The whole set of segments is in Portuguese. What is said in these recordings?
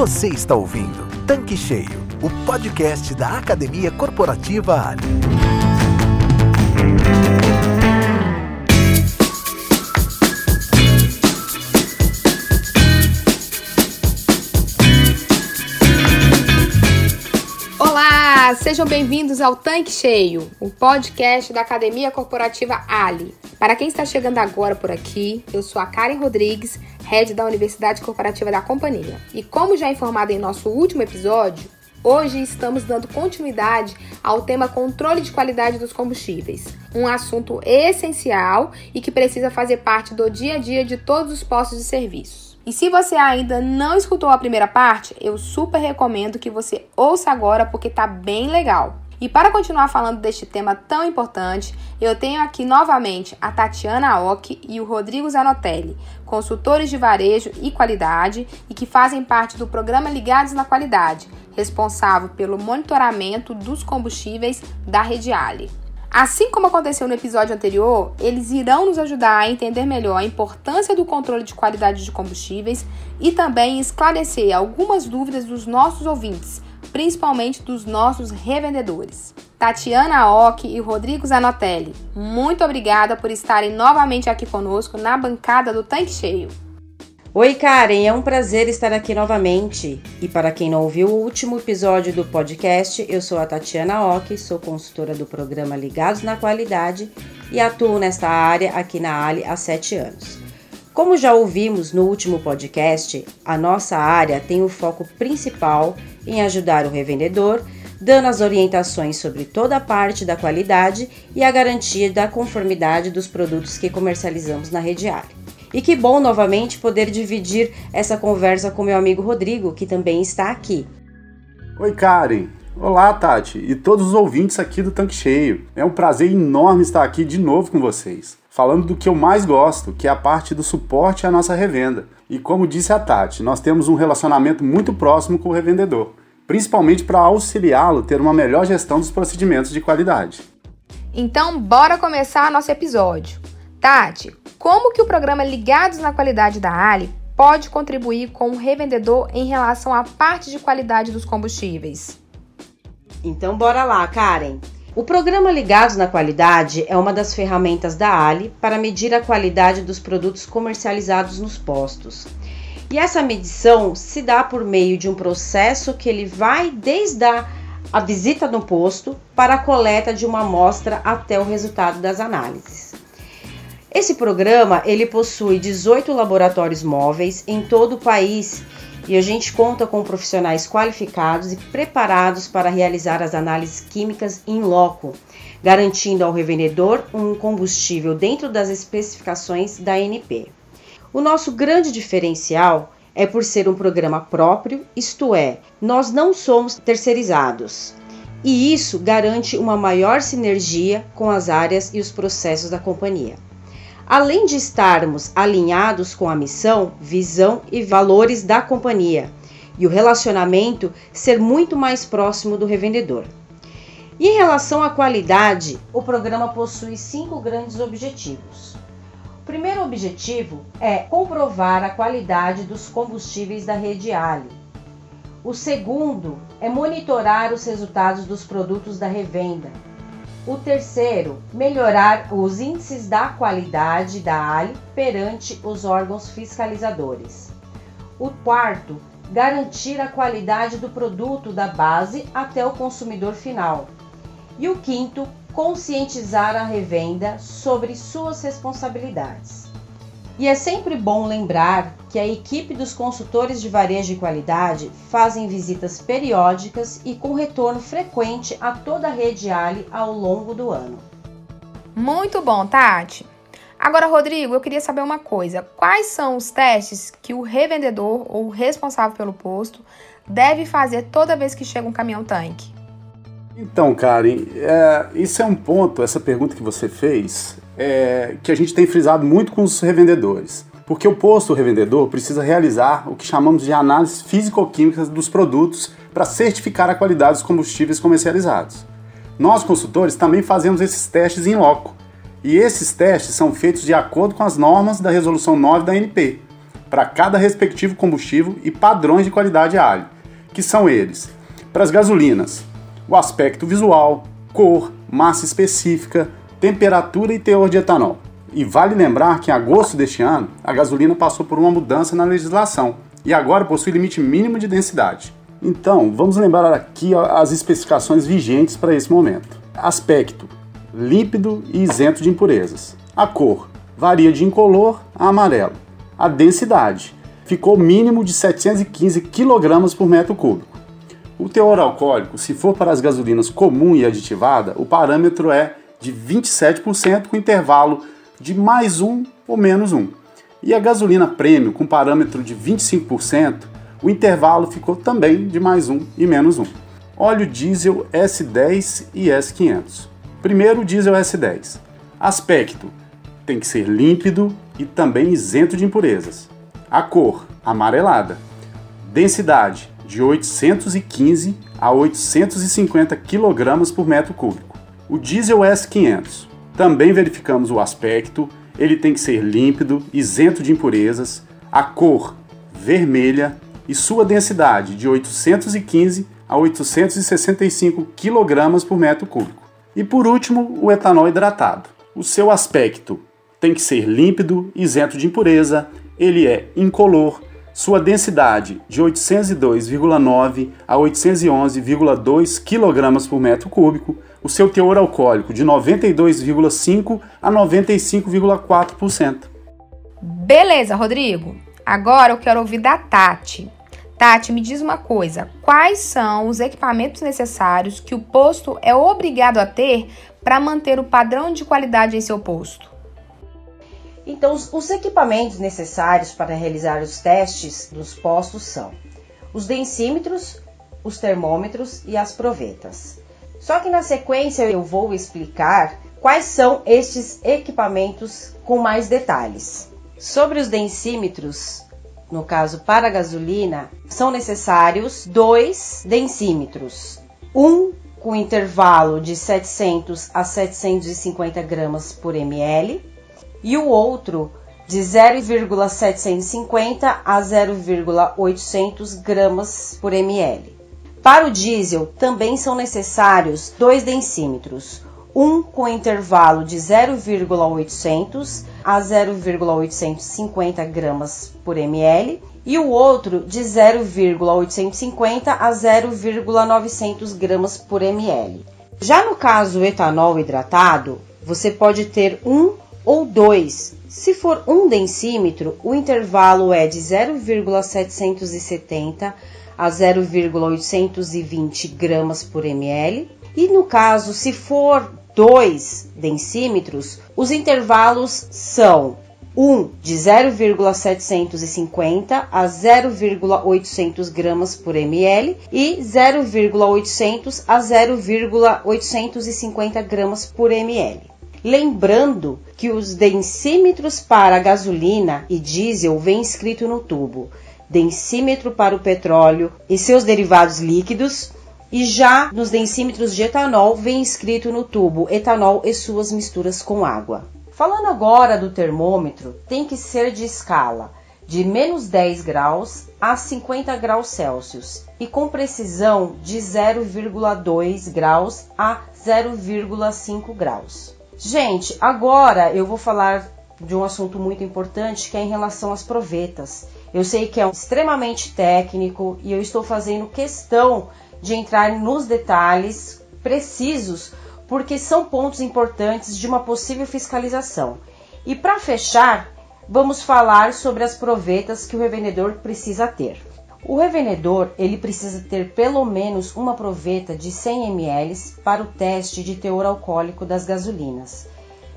Você está ouvindo Tanque Cheio, o podcast da Academia Corporativa Ali. Olá, sejam bem-vindos ao Tanque Cheio, o podcast da Academia Corporativa Ali. Para quem está chegando agora por aqui, eu sou a Karen Rodrigues, head da Universidade Corporativa da Companhia. E como já informado em nosso último episódio, hoje estamos dando continuidade ao tema controle de qualidade dos combustíveis, um assunto essencial e que precisa fazer parte do dia a dia de todos os postos de serviço. E se você ainda não escutou a primeira parte, eu super recomendo que você ouça agora porque tá bem legal. E para continuar falando deste tema tão importante, eu tenho aqui novamente a Tatiana Ock e o Rodrigo Zanotelli, consultores de varejo e qualidade e que fazem parte do programa Ligados na Qualidade, responsável pelo monitoramento dos combustíveis da Rede Ali. Assim como aconteceu no episódio anterior, eles irão nos ajudar a entender melhor a importância do controle de qualidade de combustíveis e também esclarecer algumas dúvidas dos nossos ouvintes principalmente dos nossos revendedores. Tatiana Ock e Rodrigo Zanotelli, muito obrigada por estarem novamente aqui conosco na bancada do Tanque Cheio. Oi, Karen, é um prazer estar aqui novamente. E para quem não ouviu o último episódio do podcast, eu sou a Tatiana Ock, sou consultora do programa Ligados na Qualidade e atuo nesta área aqui na Ali há sete anos. Como já ouvimos no último podcast, a nossa área tem o foco principal em ajudar o revendedor, dando as orientações sobre toda a parte da qualidade e a garantia da conformidade dos produtos que comercializamos na rede área. E que bom novamente poder dividir essa conversa com meu amigo Rodrigo, que também está aqui. Oi, Karen. Olá, Tati, e todos os ouvintes aqui do Tanque Cheio. É um prazer enorme estar aqui de novo com vocês, falando do que eu mais gosto, que é a parte do suporte à nossa revenda. E como disse a Tati, nós temos um relacionamento muito próximo com o revendedor, principalmente para auxiliá-lo ter uma melhor gestão dos procedimentos de qualidade. Então, bora começar nosso episódio. Tati, como que o programa Ligados na Qualidade da Ali pode contribuir com o revendedor em relação à parte de qualidade dos combustíveis? Então, bora lá, Karen. O programa Ligados na Qualidade é uma das ferramentas da Ali para medir a qualidade dos produtos comercializados nos postos. E essa medição se dá por meio de um processo que ele vai desde a, a visita no posto para a coleta de uma amostra até o resultado das análises. Esse programa ele possui 18 laboratórios móveis em todo o país e a gente conta com profissionais qualificados e preparados para realizar as análises químicas em loco, garantindo ao revendedor um combustível dentro das especificações da ANP. O nosso grande diferencial é por ser um programa próprio, isto é, nós não somos terceirizados. E isso garante uma maior sinergia com as áreas e os processos da companhia. Além de estarmos alinhados com a missão, visão e valores da companhia, e o relacionamento ser muito mais próximo do revendedor. E em relação à qualidade, o programa possui cinco grandes objetivos. O primeiro objetivo é comprovar a qualidade dos combustíveis da rede Ali. O segundo é monitorar os resultados dos produtos da revenda, o terceiro, melhorar os índices da qualidade da Ali perante os órgãos fiscalizadores. O quarto, garantir a qualidade do produto da base até o consumidor final. E o quinto, conscientizar a revenda sobre suas responsabilidades. E é sempre bom lembrar que a equipe dos consultores de varejo de qualidade fazem visitas periódicas e com retorno frequente a toda a rede Ali ao longo do ano. Muito bom, Tati. Agora, Rodrigo, eu queria saber uma coisa: quais são os testes que o revendedor ou responsável pelo posto deve fazer toda vez que chega um caminhão tanque? Então, Karen, é, isso é um ponto, essa pergunta que você fez, é, que a gente tem frisado muito com os revendedores. Porque o posto revendedor precisa realizar o que chamamos de análises físico-químicas dos produtos para certificar a qualidade dos combustíveis comercializados. Nós, consultores, também fazemos esses testes em loco. E esses testes são feitos de acordo com as normas da Resolução 9 da ANP, para cada respectivo combustível e padrões de qualidade ALI, que são eles: para as gasolinas, o aspecto visual, cor, massa específica, temperatura e teor de etanol. E vale lembrar que em agosto deste ano, a gasolina passou por uma mudança na legislação e agora possui limite mínimo de densidade. Então, vamos lembrar aqui as especificações vigentes para esse momento. Aspecto: límpido e isento de impurezas. A cor varia de incolor a amarelo. A densidade ficou mínimo de 715 kg por metro cúbico. O teor alcoólico, se for para as gasolinas comum e aditivada, o parâmetro é de 27% com intervalo de mais um ou menos um. E a gasolina premium com parâmetro de 25%, o intervalo ficou também de mais um e menos um. Óleo diesel S10 e S500. Primeiro, diesel S10. Aspecto: tem que ser límpido e também isento de impurezas. A cor: amarelada. Densidade: de 815 a 850 kg por metro cúbico. O diesel S500. Também verificamos o aspecto, ele tem que ser límpido, isento de impurezas, a cor vermelha e sua densidade de 815 a 865 kg por metro cúbico. E por último, o etanol hidratado. O seu aspecto tem que ser límpido, isento de impureza, ele é incolor, sua densidade de 802,9 a 811,2 kg por metro cúbico, o seu teor alcoólico de 92,5 a 95,4%. Beleza, Rodrigo. Agora eu quero ouvir da Tati. Tati, me diz uma coisa: quais são os equipamentos necessários que o posto é obrigado a ter para manter o padrão de qualidade em seu posto? Então, os, os equipamentos necessários para realizar os testes dos postos são os densímetros, os termômetros e as provetas. Só que na sequência eu vou explicar quais são estes equipamentos com mais detalhes. Sobre os densímetros, no caso para a gasolina, são necessários dois densímetros. Um com intervalo de 700 a 750 gramas por ml e o outro de 0,750 a 0,800 gramas por ml. Para o diesel, também são necessários dois densímetros, um com intervalo de 0,800 a 0,850 gramas por ml e o outro de 0,850 a 0,900 gramas por ml. Já no caso etanol hidratado, você pode ter um ou 2. Se for 1 densímetro, o intervalo é de 0,770 a 0,820 gramas por ml. E no caso, se for 2 densímetros, os intervalos são 1 de 0,750 a 0,800 gramas por ml e 0,800 a 0,850 gramas por ml. Lembrando que os densímetros para gasolina e diesel vem escrito no tubo, densímetro para o petróleo e seus derivados líquidos, e já nos densímetros de etanol vem escrito no tubo etanol e suas misturas com água. Falando agora do termômetro, tem que ser de escala de menos 10 graus a 50 graus Celsius e com precisão de 0,2 graus a 0,5 graus. Gente, agora eu vou falar de um assunto muito importante que é em relação às provetas. Eu sei que é extremamente técnico e eu estou fazendo questão de entrar nos detalhes precisos porque são pontos importantes de uma possível fiscalização. E para fechar, vamos falar sobre as provetas que o revendedor precisa ter. O revendedor ele precisa ter pelo menos uma proveta de 100 ml para o teste de teor alcoólico das gasolinas.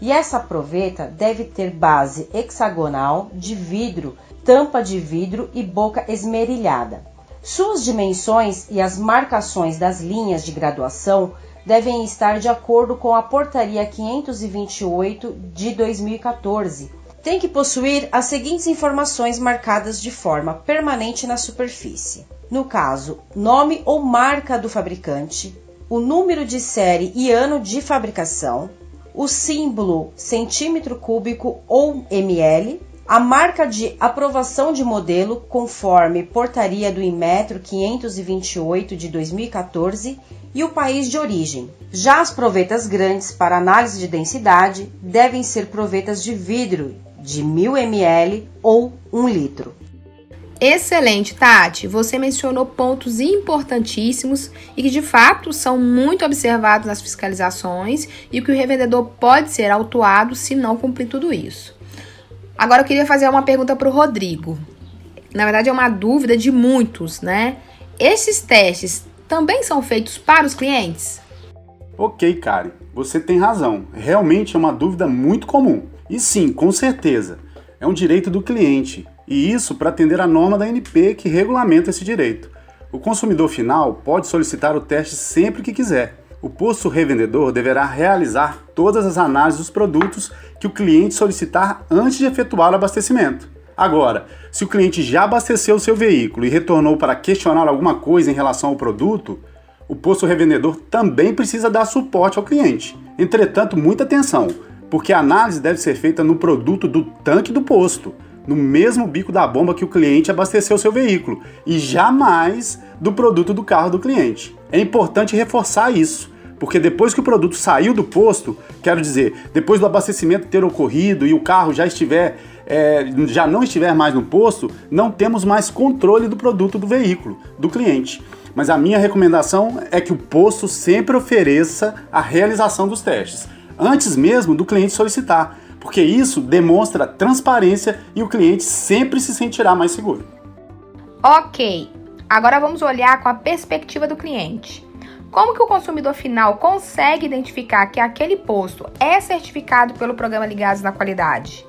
E essa proveta deve ter base hexagonal de vidro, tampa de vidro e boca esmerilhada. Suas dimensões e as marcações das linhas de graduação devem estar de acordo com a Portaria 528 de 2014 tem que possuir as seguintes informações marcadas de forma permanente na superfície. No caso, nome ou marca do fabricante, o número de série e ano de fabricação, o símbolo centímetro cúbico ou ml, a marca de aprovação de modelo conforme portaria do Inmetro 528 de 2014 e o país de origem. Já as provetas grandes para análise de densidade devem ser provetas de vidro de 1000 ml ou 1 litro. Excelente, Tati. Você mencionou pontos importantíssimos e que de fato são muito observados nas fiscalizações e que o revendedor pode ser autuado se não cumprir tudo isso. Agora eu queria fazer uma pergunta para o Rodrigo. Na verdade, é uma dúvida de muitos, né? Esses testes também são feitos para os clientes? Ok, Karen, você tem razão. Realmente é uma dúvida muito comum. E sim, com certeza, é um direito do cliente e isso para atender a norma da NP que regulamenta esse direito. O consumidor final pode solicitar o teste sempre que quiser. O posto revendedor deverá realizar todas as análises dos produtos que o cliente solicitar antes de efetuar o abastecimento. Agora, se o cliente já abasteceu o seu veículo e retornou para questionar alguma coisa em relação ao produto, o posto revendedor também precisa dar suporte ao cliente. Entretanto, muita atenção, porque a análise deve ser feita no produto do tanque do posto no mesmo bico da bomba que o cliente abasteceu seu veículo e jamais do produto do carro do cliente. É importante reforçar isso, porque depois que o produto saiu do posto, quero dizer, depois do abastecimento ter ocorrido e o carro já estiver é, já não estiver mais no posto, não temos mais controle do produto do veículo, do cliente. Mas a minha recomendação é que o posto sempre ofereça a realização dos testes, antes mesmo do cliente solicitar, porque isso demonstra transparência e o cliente sempre se sentirá mais seguro. Ok, agora vamos olhar com a perspectiva do cliente. Como que o consumidor final consegue identificar que aquele posto é certificado pelo programa Ligados na Qualidade?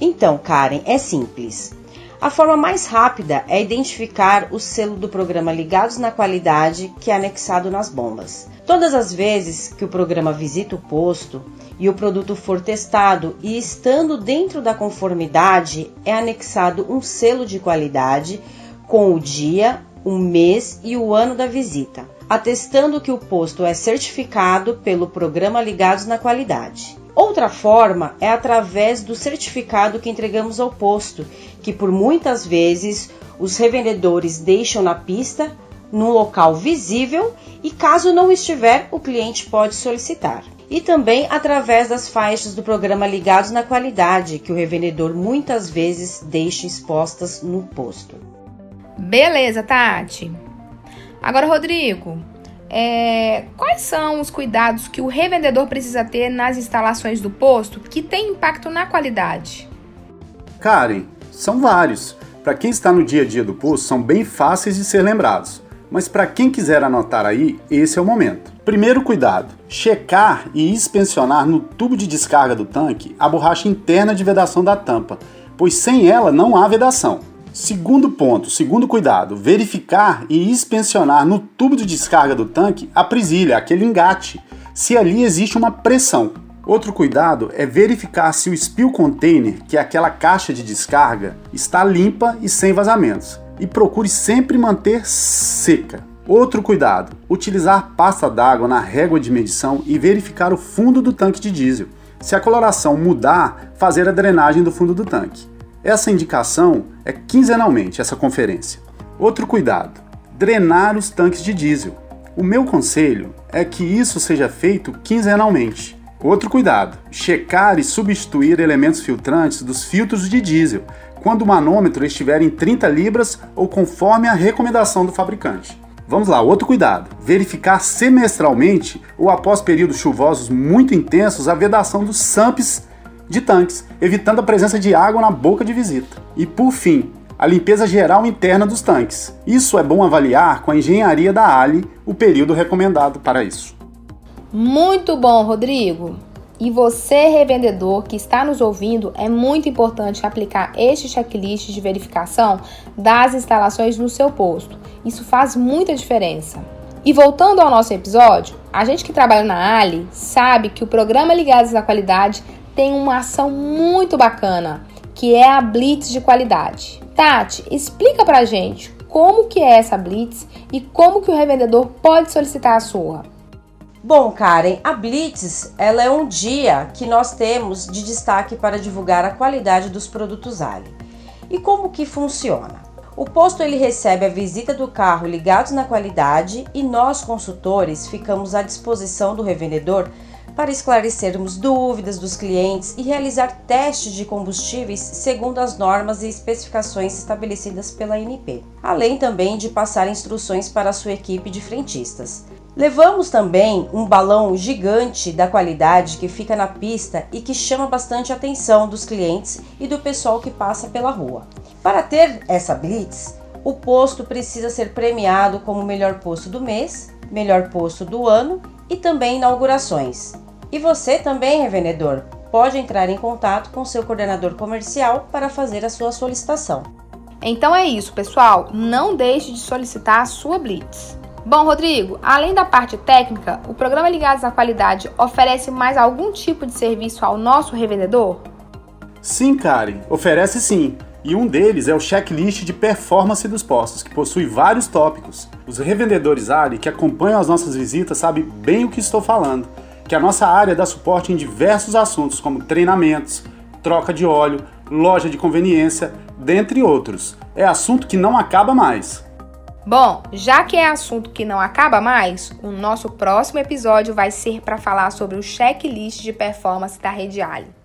Então, Karen, é simples. A forma mais rápida é identificar o selo do programa Ligados na Qualidade que é anexado nas bombas. Todas as vezes que o programa visita o posto, e o produto for testado e estando dentro da conformidade, é anexado um selo de qualidade com o dia, o mês e o ano da visita, atestando que o posto é certificado pelo programa Ligados na Qualidade. Outra forma é através do certificado que entregamos ao posto, que por muitas vezes os revendedores deixam na pista, num local visível e caso não estiver, o cliente pode solicitar e também através das faixas do programa ligados na qualidade, que o revendedor muitas vezes deixa expostas no posto. Beleza, Tati. Agora, Rodrigo, é, quais são os cuidados que o revendedor precisa ter nas instalações do posto que tem impacto na qualidade? Karen, são vários. Para quem está no dia a dia do posto, são bem fáceis de ser lembrados. Mas para quem quiser anotar aí, esse é o momento. Primeiro cuidado: checar e inspecionar no tubo de descarga do tanque a borracha interna de vedação da tampa, pois sem ela não há vedação. Segundo ponto, segundo cuidado, verificar e inspecionar no tubo de descarga do tanque a presilha, aquele engate, se ali existe uma pressão. Outro cuidado é verificar se o spill container, que é aquela caixa de descarga, está limpa e sem vazamentos. E procure sempre manter seca. Outro cuidado: utilizar pasta d'água na régua de medição e verificar o fundo do tanque de diesel. Se a coloração mudar, fazer a drenagem do fundo do tanque. Essa indicação é quinzenalmente essa conferência. Outro cuidado: drenar os tanques de diesel. O meu conselho é que isso seja feito quinzenalmente. Outro cuidado: checar e substituir elementos filtrantes dos filtros de diesel quando o manômetro estiver em 30 libras ou conforme a recomendação do fabricante. Vamos lá, outro cuidado: verificar semestralmente ou após períodos chuvosos muito intensos a vedação dos SAMPs de tanques, evitando a presença de água na boca de visita. E por fim, a limpeza geral interna dos tanques. Isso é bom avaliar com a engenharia da Ali o período recomendado para isso. Muito bom, Rodrigo. E você, revendedor que está nos ouvindo, é muito importante aplicar este checklist de verificação das instalações no seu posto. Isso faz muita diferença. E voltando ao nosso episódio, a gente que trabalha na Ali sabe que o programa Ligados à Qualidade tem uma ação muito bacana, que é a Blitz de qualidade. Tati, explica pra gente como que é essa Blitz e como que o revendedor pode solicitar a sua. Bom, Karen, a Blitz ela é um dia que nós temos de destaque para divulgar a qualidade dos produtos Ali. E como que funciona? O posto ele recebe a visita do carro ligados na qualidade e nós consultores ficamos à disposição do revendedor para esclarecermos dúvidas dos clientes e realizar testes de combustíveis segundo as normas e especificações estabelecidas pela ANP, além também de passar instruções para a sua equipe de frentistas. Levamos também um balão gigante da qualidade que fica na pista e que chama bastante a atenção dos clientes e do pessoal que passa pela rua. Para ter essa blitz, o posto precisa ser premiado como melhor posto do mês, melhor posto do ano e também inaugurações. E você também, revendedor, pode entrar em contato com seu coordenador comercial para fazer a sua solicitação. Então é isso, pessoal. Não deixe de solicitar a sua Blitz. Bom, Rodrigo, além da parte técnica, o programa Ligados à Qualidade oferece mais algum tipo de serviço ao nosso revendedor? Sim, Karen, oferece sim. E um deles é o checklist de performance dos postos, que possui vários tópicos. Os revendedores Ali que acompanham as nossas visitas sabem bem o que estou falando, que a nossa área dá suporte em diversos assuntos, como treinamentos, troca de óleo, loja de conveniência, dentre outros. É assunto que não acaba mais. Bom, já que é assunto que não acaba mais, o nosso próximo episódio vai ser para falar sobre o checklist de performance da Rede Ali.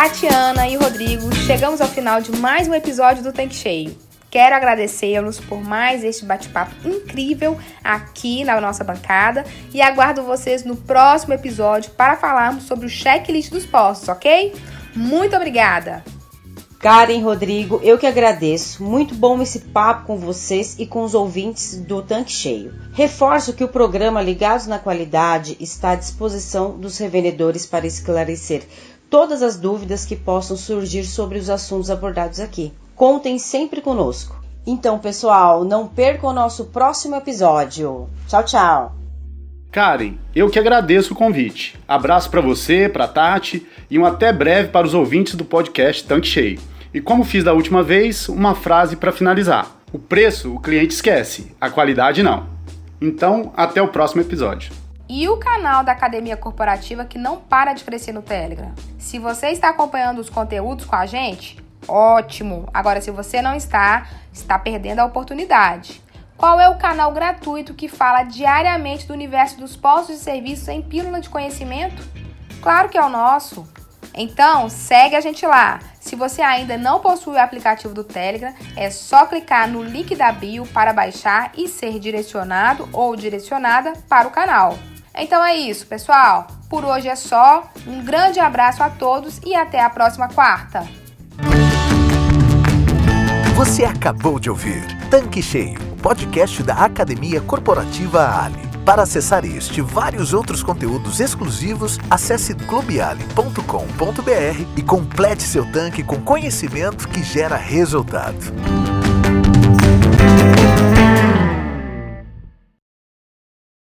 Tatiana e Rodrigo, chegamos ao final de mais um episódio do Tanque Cheio. Quero agradecê-los por mais este bate-papo incrível aqui na nossa bancada e aguardo vocês no próximo episódio para falarmos sobre o checklist dos postos, ok? Muito obrigada! Karen, Rodrigo, eu que agradeço. Muito bom esse papo com vocês e com os ouvintes do Tanque Cheio. Reforço que o programa Ligados na Qualidade está à disposição dos revendedores para esclarecer todas as dúvidas que possam surgir sobre os assuntos abordados aqui. Contem sempre conosco. Então, pessoal, não percam o nosso próximo episódio. Tchau, tchau. Karen, eu que agradeço o convite. Abraço para você, para Tati e um até breve para os ouvintes do podcast Tanque Cheio. E como fiz da última vez, uma frase para finalizar. O preço o cliente esquece, a qualidade não. Então, até o próximo episódio. E o canal da Academia Corporativa que não para de crescer no Telegram. Se você está acompanhando os conteúdos com a gente, Ótimo! Agora, se você não está, está perdendo a oportunidade. Qual é o canal gratuito que fala diariamente do universo dos postos de serviços em pílula de conhecimento? Claro que é o nosso. Então, segue a gente lá. Se você ainda não possui o aplicativo do Telegram, é só clicar no link da bio para baixar e ser direcionado ou direcionada para o canal. Então é isso, pessoal. Por hoje é só. Um grande abraço a todos e até a próxima quarta. Você acabou de ouvir Tanque Cheio, podcast da Academia Corporativa Ali. Para acessar este e vários outros conteúdos exclusivos, acesse clubeali.com.br e complete seu tanque com conhecimento que gera resultado.